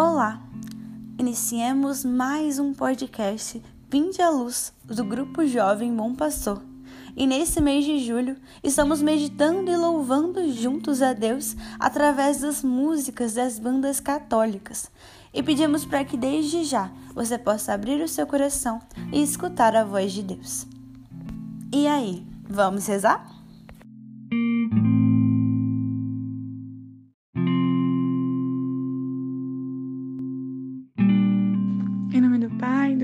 Olá! Iniciemos mais um podcast Vinde à Luz do Grupo Jovem Bom Pastor. E nesse mês de julho, estamos meditando e louvando juntos a Deus através das músicas das bandas católicas. E pedimos para que desde já você possa abrir o seu coração e escutar a voz de Deus. E aí, vamos rezar?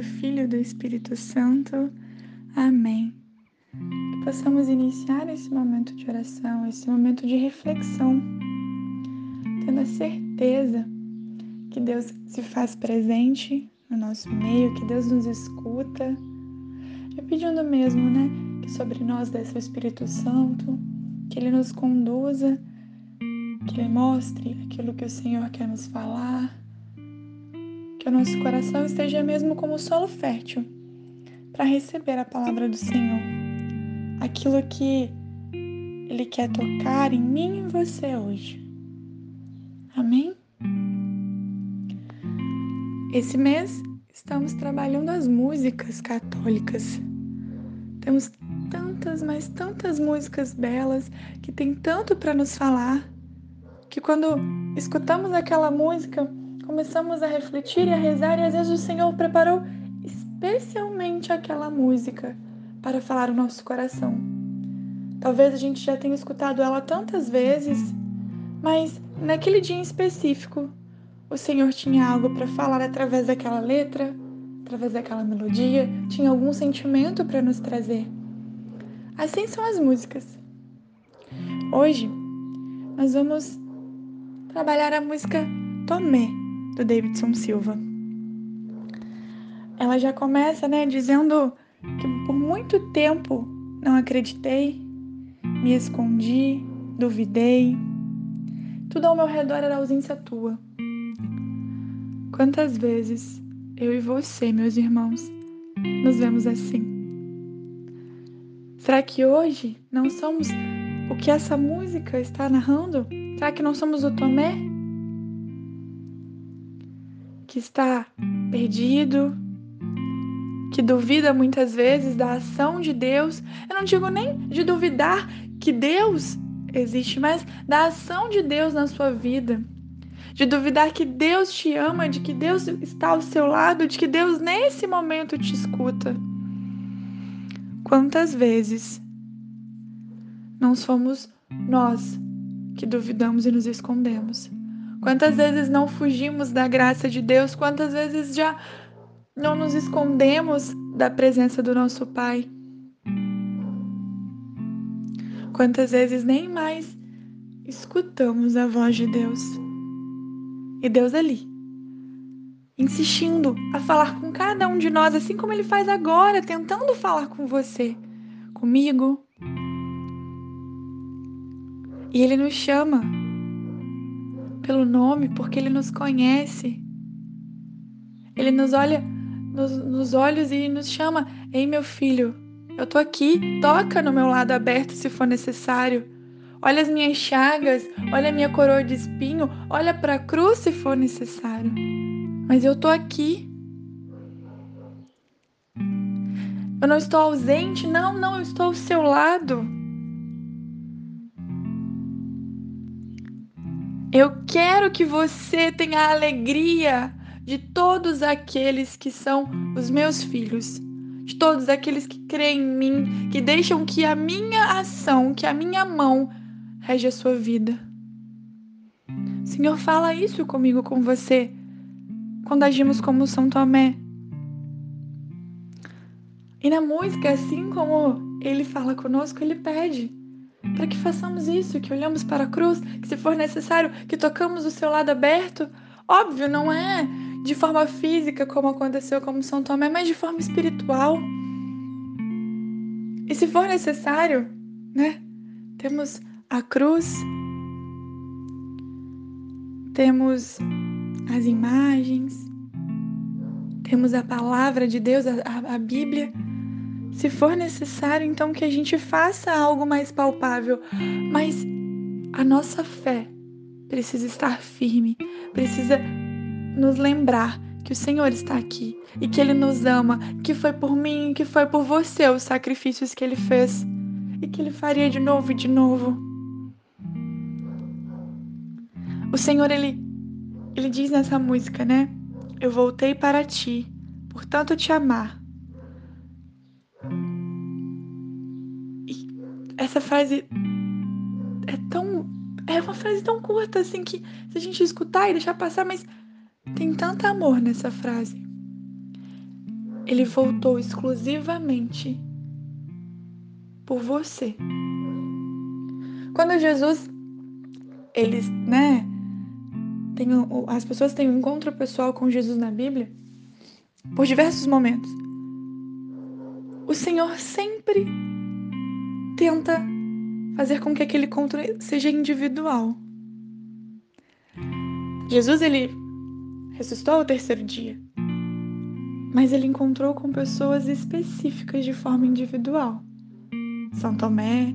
Do Filho e do Espírito Santo. Amém. Que possamos iniciar esse momento de oração, esse momento de reflexão, tendo a certeza que Deus se faz presente no nosso meio, que Deus nos escuta, e pedindo mesmo, né, que sobre nós desça o Espírito Santo, que Ele nos conduza, que Ele mostre aquilo que o Senhor quer nos falar o nosso coração esteja mesmo como solo fértil para receber a palavra do Senhor. Aquilo que Ele quer tocar em mim e em você hoje. Amém? Esse mês estamos trabalhando as músicas católicas. Temos tantas, mas tantas músicas belas que tem tanto para nos falar, que quando escutamos aquela música, começamos a refletir e a rezar, e às vezes o Senhor preparou especialmente aquela música para falar o nosso coração. Talvez a gente já tenha escutado ela tantas vezes, mas naquele dia em específico, o Senhor tinha algo para falar através daquela letra, através daquela melodia, tinha algum sentimento para nos trazer. Assim são as músicas. Hoje nós vamos trabalhar a música Tomé do Davidson Silva. Ela já começa, né, dizendo que por muito tempo não acreditei, me escondi, duvidei. Tudo ao meu redor era ausência tua. Quantas vezes eu e você, meus irmãos, nos vemos assim? Será que hoje não somos o que essa música está narrando? Será que não somos o Tomé? Que está perdido, que duvida muitas vezes da ação de Deus. Eu não digo nem de duvidar que Deus existe, mas da ação de Deus na sua vida. De duvidar que Deus te ama, de que Deus está ao seu lado, de que Deus nesse momento te escuta. Quantas vezes não somos nós que duvidamos e nos escondemos? Quantas vezes não fugimos da graça de Deus? Quantas vezes já não nos escondemos da presença do nosso Pai? Quantas vezes nem mais escutamos a voz de Deus? E Deus ali, insistindo a falar com cada um de nós, assim como Ele faz agora, tentando falar com você, comigo. E Ele nos chama pelo nome porque Ele nos conhece. Ele nos olha nos, nos olhos e nos chama: Ei, meu filho, eu tô aqui, toca no meu lado aberto se for necessário. Olha as minhas chagas, olha a minha coroa de espinho, olha para a cruz se for necessário. Mas eu tô aqui. Eu não estou ausente, não, não, eu estou ao seu lado. Eu quero que você tenha a alegria de todos aqueles que são os meus filhos, de todos aqueles que creem em mim, que deixam que a minha ação, que a minha mão rege a sua vida. Senhor, fala isso comigo, com você, quando agimos como São Tomé. E na música, assim como ele fala conosco, ele pede para que façamos isso, que olhamos para a cruz, que se for necessário, que tocamos o seu lado aberto. Óbvio, não é de forma física como aconteceu com São Tomé, mas de forma espiritual. E se for necessário, né? Temos a cruz, temos as imagens, temos a palavra de Deus, a, a, a Bíblia se for necessário, então que a gente faça algo mais palpável, mas a nossa fé precisa estar firme, precisa nos lembrar que o Senhor está aqui e que Ele nos ama, que foi por mim, que foi por você os sacrifícios que Ele fez e que Ele faria de novo e de novo. O Senhor, Ele, Ele diz nessa música, né? Eu voltei para ti, portanto te amar. Essa frase é tão. É uma frase tão curta assim que se a gente escutar e deixar passar, mas tem tanto amor nessa frase. Ele voltou exclusivamente por você. Quando Jesus, eles, né, tem, as pessoas têm um encontro pessoal com Jesus na Bíblia, por diversos momentos, o Senhor sempre tenta fazer com que aquele encontro seja individual. Jesus, ele ressuscitou ao terceiro dia. Mas ele encontrou com pessoas específicas de forma individual. São Tomé.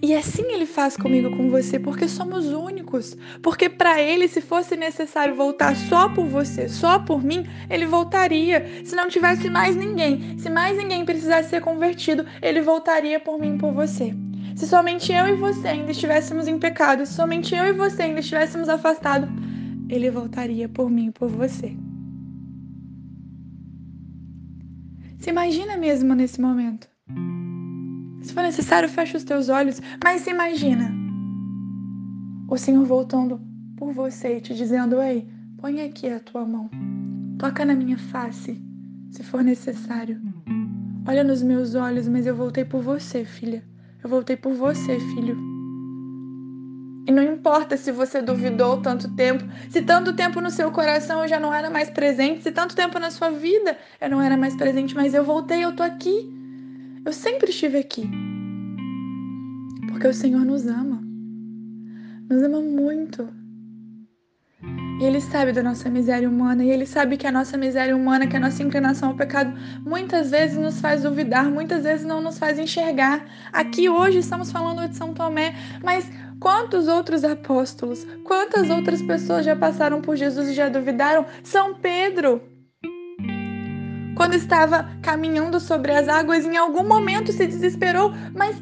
E assim ele faz comigo com você, porque somos únicos. Porque para ele, se fosse necessário voltar só por você, só por mim, ele voltaria. Se não tivesse mais ninguém, se mais ninguém precisasse ser convertido, ele voltaria por mim por você. Se somente eu e você ainda estivéssemos em pecado, se somente eu e você ainda estivéssemos afastados, ele voltaria por mim por você. Se imagina mesmo nesse momento. Se for necessário, fecha os teus olhos, mas imagina o Senhor voltando por você e te dizendo: Ei, põe aqui a tua mão, toca na minha face, se for necessário. Olha nos meus olhos, mas eu voltei por você, filha. Eu voltei por você, filho. E não importa se você duvidou tanto tempo, se tanto tempo no seu coração eu já não era mais presente, se tanto tempo na sua vida eu não era mais presente, mas eu voltei, eu tô aqui. Eu sempre estive aqui. Porque o Senhor nos ama. Nos ama muito. E Ele sabe da nossa miséria humana, e Ele sabe que a nossa miséria humana, que a nossa inclinação ao pecado, muitas vezes nos faz duvidar, muitas vezes não nos faz enxergar. Aqui hoje estamos falando de São Tomé, mas quantos outros apóstolos, quantas outras pessoas já passaram por Jesus e já duvidaram? São Pedro. Quando estava caminhando sobre as águas, em algum momento se desesperou, mas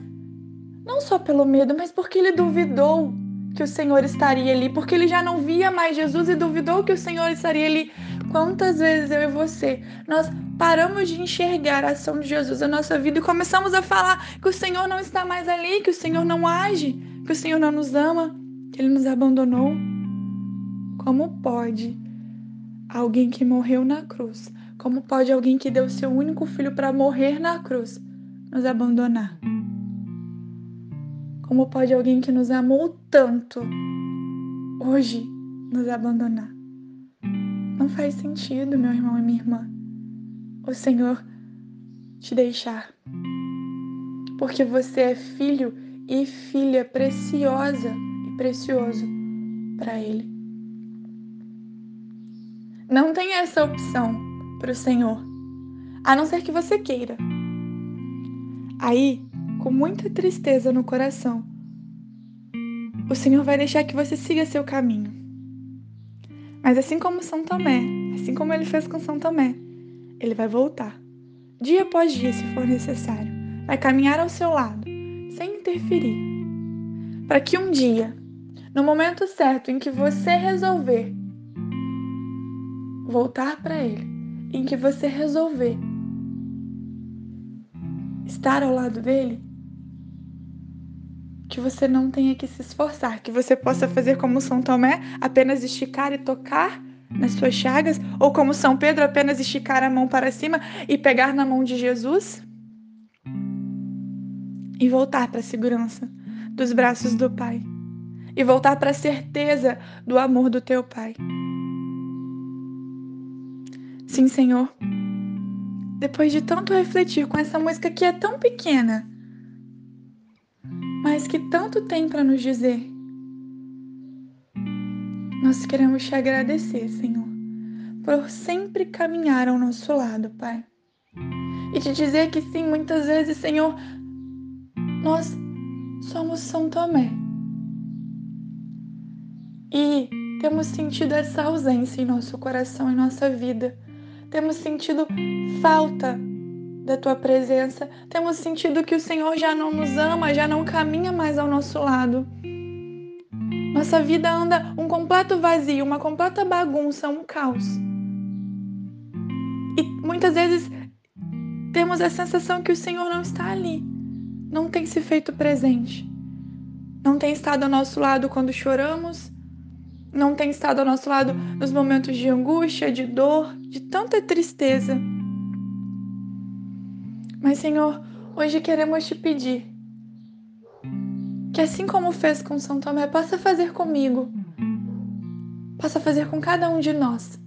não só pelo medo, mas porque ele duvidou que o Senhor estaria ali, porque ele já não via mais Jesus e duvidou que o Senhor estaria ali. Quantas vezes eu e você, nós paramos de enxergar a ação de Jesus na nossa vida e começamos a falar que o Senhor não está mais ali, que o Senhor não age, que o Senhor não nos ama, que ele nos abandonou? Como pode alguém que morreu na cruz, como pode alguém que deu seu único filho para morrer na cruz nos abandonar? Como pode alguém que nos amou tanto hoje nos abandonar? Não faz sentido, meu irmão e minha irmã, o Senhor te deixar. Porque você é filho e filha preciosa e precioso para Ele. Não tem essa opção para o Senhor, a não ser que você queira. Aí com muita tristeza no coração, o Senhor vai deixar que você siga seu caminho. Mas assim como São Tomé, assim como ele fez com São Tomé, ele vai voltar, dia após dia, se for necessário, vai caminhar ao seu lado, sem interferir, para que um dia, no momento certo em que você resolver voltar para ele, em que você resolver estar ao lado dele, que você não tenha que se esforçar, que você possa fazer como São Tomé, apenas esticar e tocar nas suas chagas, ou como São Pedro, apenas esticar a mão para cima e pegar na mão de Jesus e voltar para a segurança dos braços do Pai e voltar para a certeza do amor do teu Pai. Sim, Senhor. Depois de tanto refletir com essa música que é tão pequena, mas que tanto tem para nos dizer. Nós queremos te agradecer, Senhor, por sempre caminhar ao nosso lado, Pai. E te dizer que sim, muitas vezes, Senhor, nós somos São Tomé. E temos sentido essa ausência em nosso coração, em nossa vida. Temos sentido falta da tua presença. Temos sentido que o Senhor já não nos ama, já não caminha mais ao nosso lado. Nossa vida anda um completo vazio, uma completa bagunça, um caos. E muitas vezes temos a sensação que o Senhor não está ali, não tem se feito presente, não tem estado ao nosso lado quando choramos, não tem estado ao nosso lado nos momentos de angústia, de dor, de tanta tristeza. Mas, Senhor, hoje queremos te pedir que, assim como fez com São Tomé, possa fazer comigo, possa fazer com cada um de nós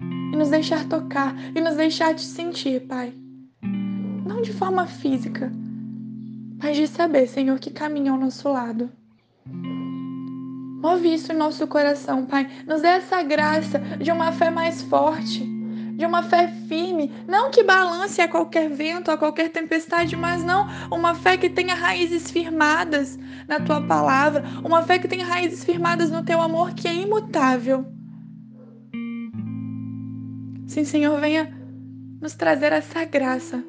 e nos deixar tocar e nos deixar te sentir, Pai. Não de forma física, mas de saber, Senhor, que caminha ao nosso lado. Move isso em nosso coração, Pai. Nos dê essa graça de uma fé mais forte, de uma fé firme, não que balance a qualquer vento, a qualquer tempestade, mas não uma fé que tenha raízes firmadas na tua palavra, uma fé que tenha raízes firmadas no teu amor que é imutável. Sim, Senhor, venha nos trazer essa graça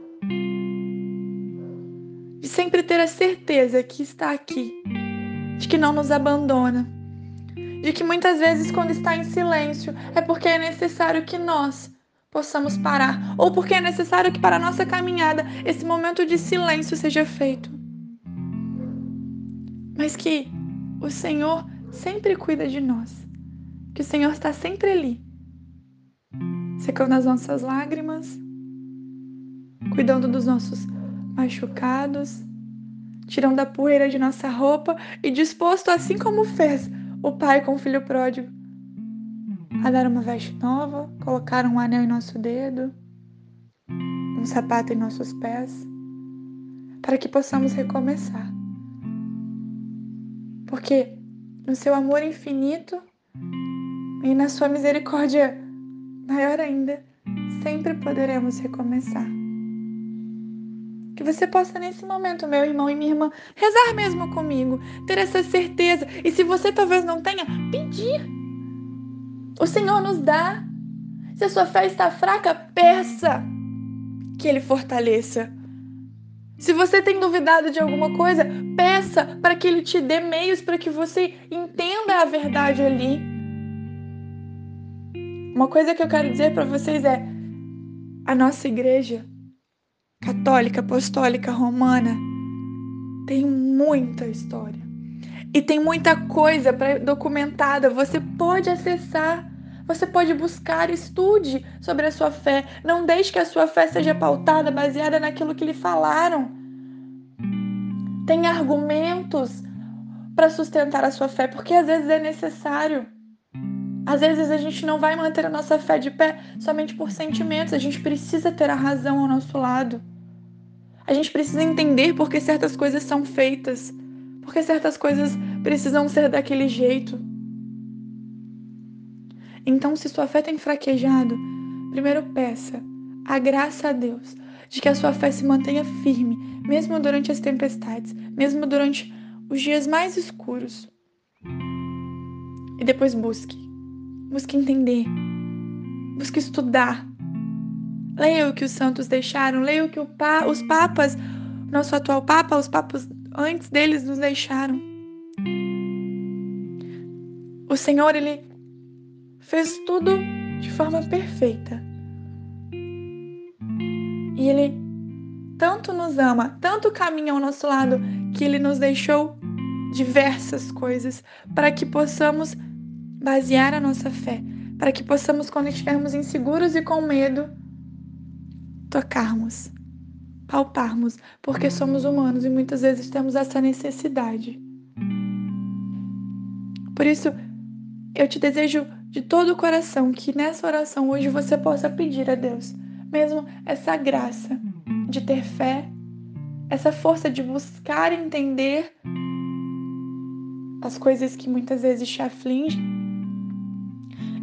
de sempre ter a certeza que está aqui, de que não nos abandona de que muitas vezes, quando está em silêncio, é porque é necessário que nós possamos parar, ou porque é necessário que para a nossa caminhada esse momento de silêncio seja feito. Mas que o Senhor sempre cuida de nós, que o Senhor está sempre ali, secando as nossas lágrimas, cuidando dos nossos machucados, tirando a poeira de nossa roupa e disposto, assim como fez o pai com o filho pródigo a dar uma veste nova, colocar um anel em nosso dedo, um sapato em nossos pés, para que possamos recomeçar. Porque no seu amor infinito e na sua misericórdia maior ainda, sempre poderemos recomeçar. Que você possa, nesse momento, meu irmão e minha irmã, rezar mesmo comigo, ter essa certeza. E se você talvez não tenha, pedir. O Senhor nos dá. Se a sua fé está fraca, peça que Ele fortaleça. Se você tem duvidado de alguma coisa, peça para que Ele te dê meios para que você entenda a verdade ali. Uma coisa que eu quero dizer para vocês é: a nossa igreja católica, apostólica, romana, tem muita história. E tem muita coisa documentada. Você pode acessar, você pode buscar, estude sobre a sua fé. Não deixe que a sua fé seja pautada, baseada naquilo que lhe falaram. Tem argumentos para sustentar a sua fé, porque às vezes é necessário. Às vezes a gente não vai manter a nossa fé de pé somente por sentimentos, a gente precisa ter a razão ao nosso lado. A gente precisa entender por que certas coisas são feitas, porque certas coisas precisam ser daquele jeito. Então, se sua fé tem fraquejado, primeiro peça a graça a Deus de que a sua fé se mantenha firme, mesmo durante as tempestades, mesmo durante os dias mais escuros. E depois busque. Busque entender. Busque estudar. Leia o que os santos deixaram, leia o que pa, os papas, nosso atual papa, os papas antes deles nos deixaram. O Senhor, ele fez tudo de forma perfeita. E ele tanto nos ama, tanto caminha ao nosso lado, que ele nos deixou diversas coisas para que possamos basear a nossa fé, para que possamos, quando estivermos inseguros e com medo, tocarmos, palparmos, porque somos humanos e muitas vezes temos essa necessidade. Por isso, eu te desejo de todo o coração que nessa oração hoje você possa pedir a Deus, mesmo essa graça de ter fé, essa força de buscar entender as coisas que muitas vezes te afligem.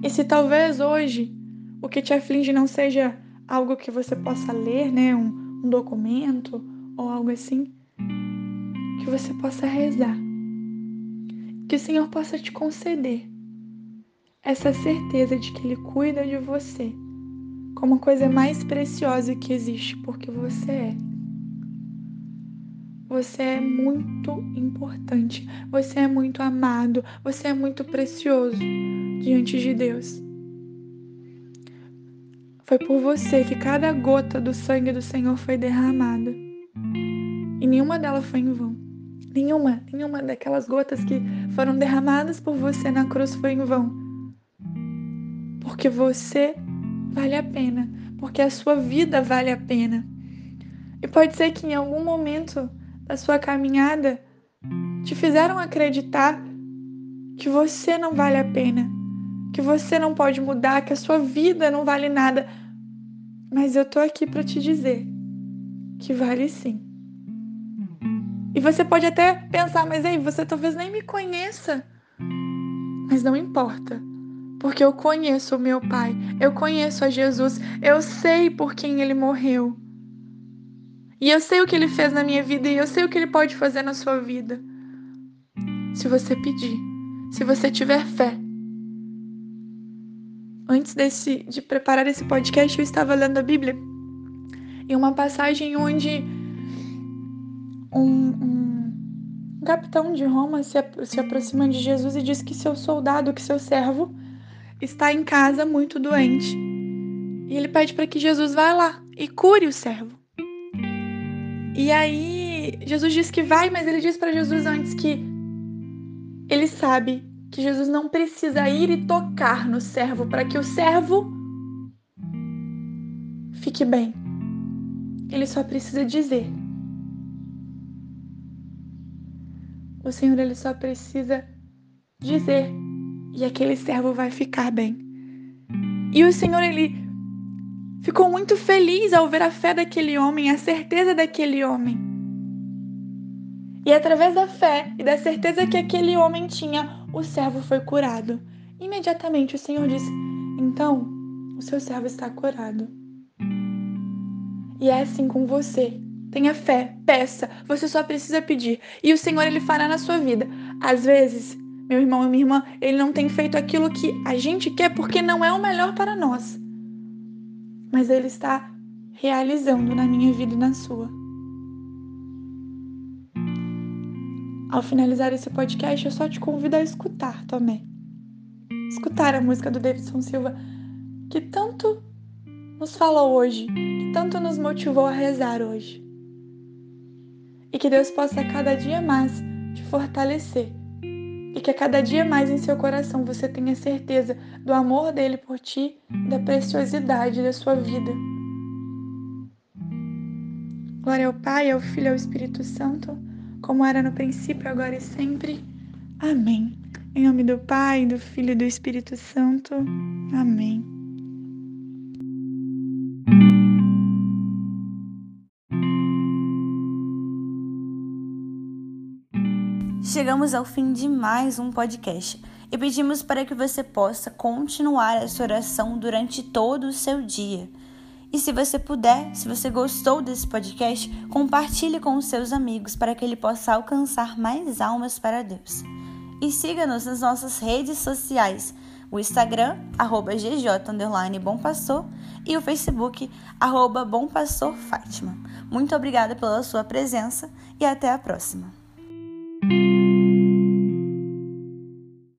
E se talvez hoje o que te aflige não seja algo que você possa ler, né? Um, um documento ou algo assim. Que você possa rezar. Que o Senhor possa te conceder essa certeza de que Ele cuida de você como a coisa mais preciosa que existe, porque você é. Você é muito importante, você é muito amado, você é muito precioso diante de Deus. Foi por você que cada gota do sangue do Senhor foi derramada. E nenhuma delas foi em vão. Nenhuma, nenhuma daquelas gotas que foram derramadas por você na cruz foi em vão. Porque você vale a pena, porque a sua vida vale a pena. E pode ser que em algum momento da sua caminhada te fizeram acreditar que você não vale a pena, que você não pode mudar, que a sua vida não vale nada. Mas eu tô aqui para te dizer que vale sim. E você pode até pensar, mas aí, você talvez nem me conheça. Mas não importa porque eu conheço o meu Pai, eu conheço a Jesus, eu sei por quem ele morreu. E eu sei o que ele fez na minha vida e eu sei o que ele pode fazer na sua vida. Se você pedir, se você tiver fé. Antes desse, de preparar esse podcast, eu estava lendo a Bíblia em uma passagem onde um, um capitão de Roma se, se aproxima de Jesus e diz que seu soldado, que seu servo, está em casa muito doente. E ele pede para que Jesus vá lá e cure o servo. E aí Jesus diz que vai, mas ele diz para Jesus antes que ele sabe que Jesus não precisa ir e tocar no servo para que o servo fique bem. Ele só precisa dizer. O Senhor ele só precisa dizer e aquele servo vai ficar bem. E o Senhor, ele ficou muito feliz ao ver a fé daquele homem, a certeza daquele homem. E através da fé e da certeza que aquele homem tinha, o servo foi curado. Imediatamente o Senhor disse: Então, o seu servo está curado. E é assim com você. Tenha fé, peça, você só precisa pedir. E o Senhor ele fará na sua vida. Às vezes, meu irmão e minha irmã, ele não tem feito aquilo que a gente quer porque não é o melhor para nós. Mas ele está realizando na minha vida e na sua. Ao finalizar esse podcast, eu só te convido a escutar também. Escutar a música do Davidson Silva, que tanto nos falou hoje, que tanto nos motivou a rezar hoje. E que Deus possa cada dia mais te fortalecer e que a cada dia mais em seu coração você tenha certeza do amor dele por ti e da preciosidade da sua vida. Glória ao Pai, ao Filho e ao Espírito Santo, como era no princípio, agora e sempre. Amém. Em nome do Pai, do Filho e do Espírito Santo. Amém. Chegamos ao fim de mais um podcast e pedimos para que você possa continuar essa oração durante todo o seu dia. E se você puder, se você gostou desse podcast, compartilhe com os seus amigos para que ele possa alcançar mais almas para Deus. E siga-nos nas nossas redes sociais, o Instagram, arroba GJ Bom Pastor, e o Facebook, arroba Bom Pastor Fátima. Muito obrigada pela sua presença e até a próxima.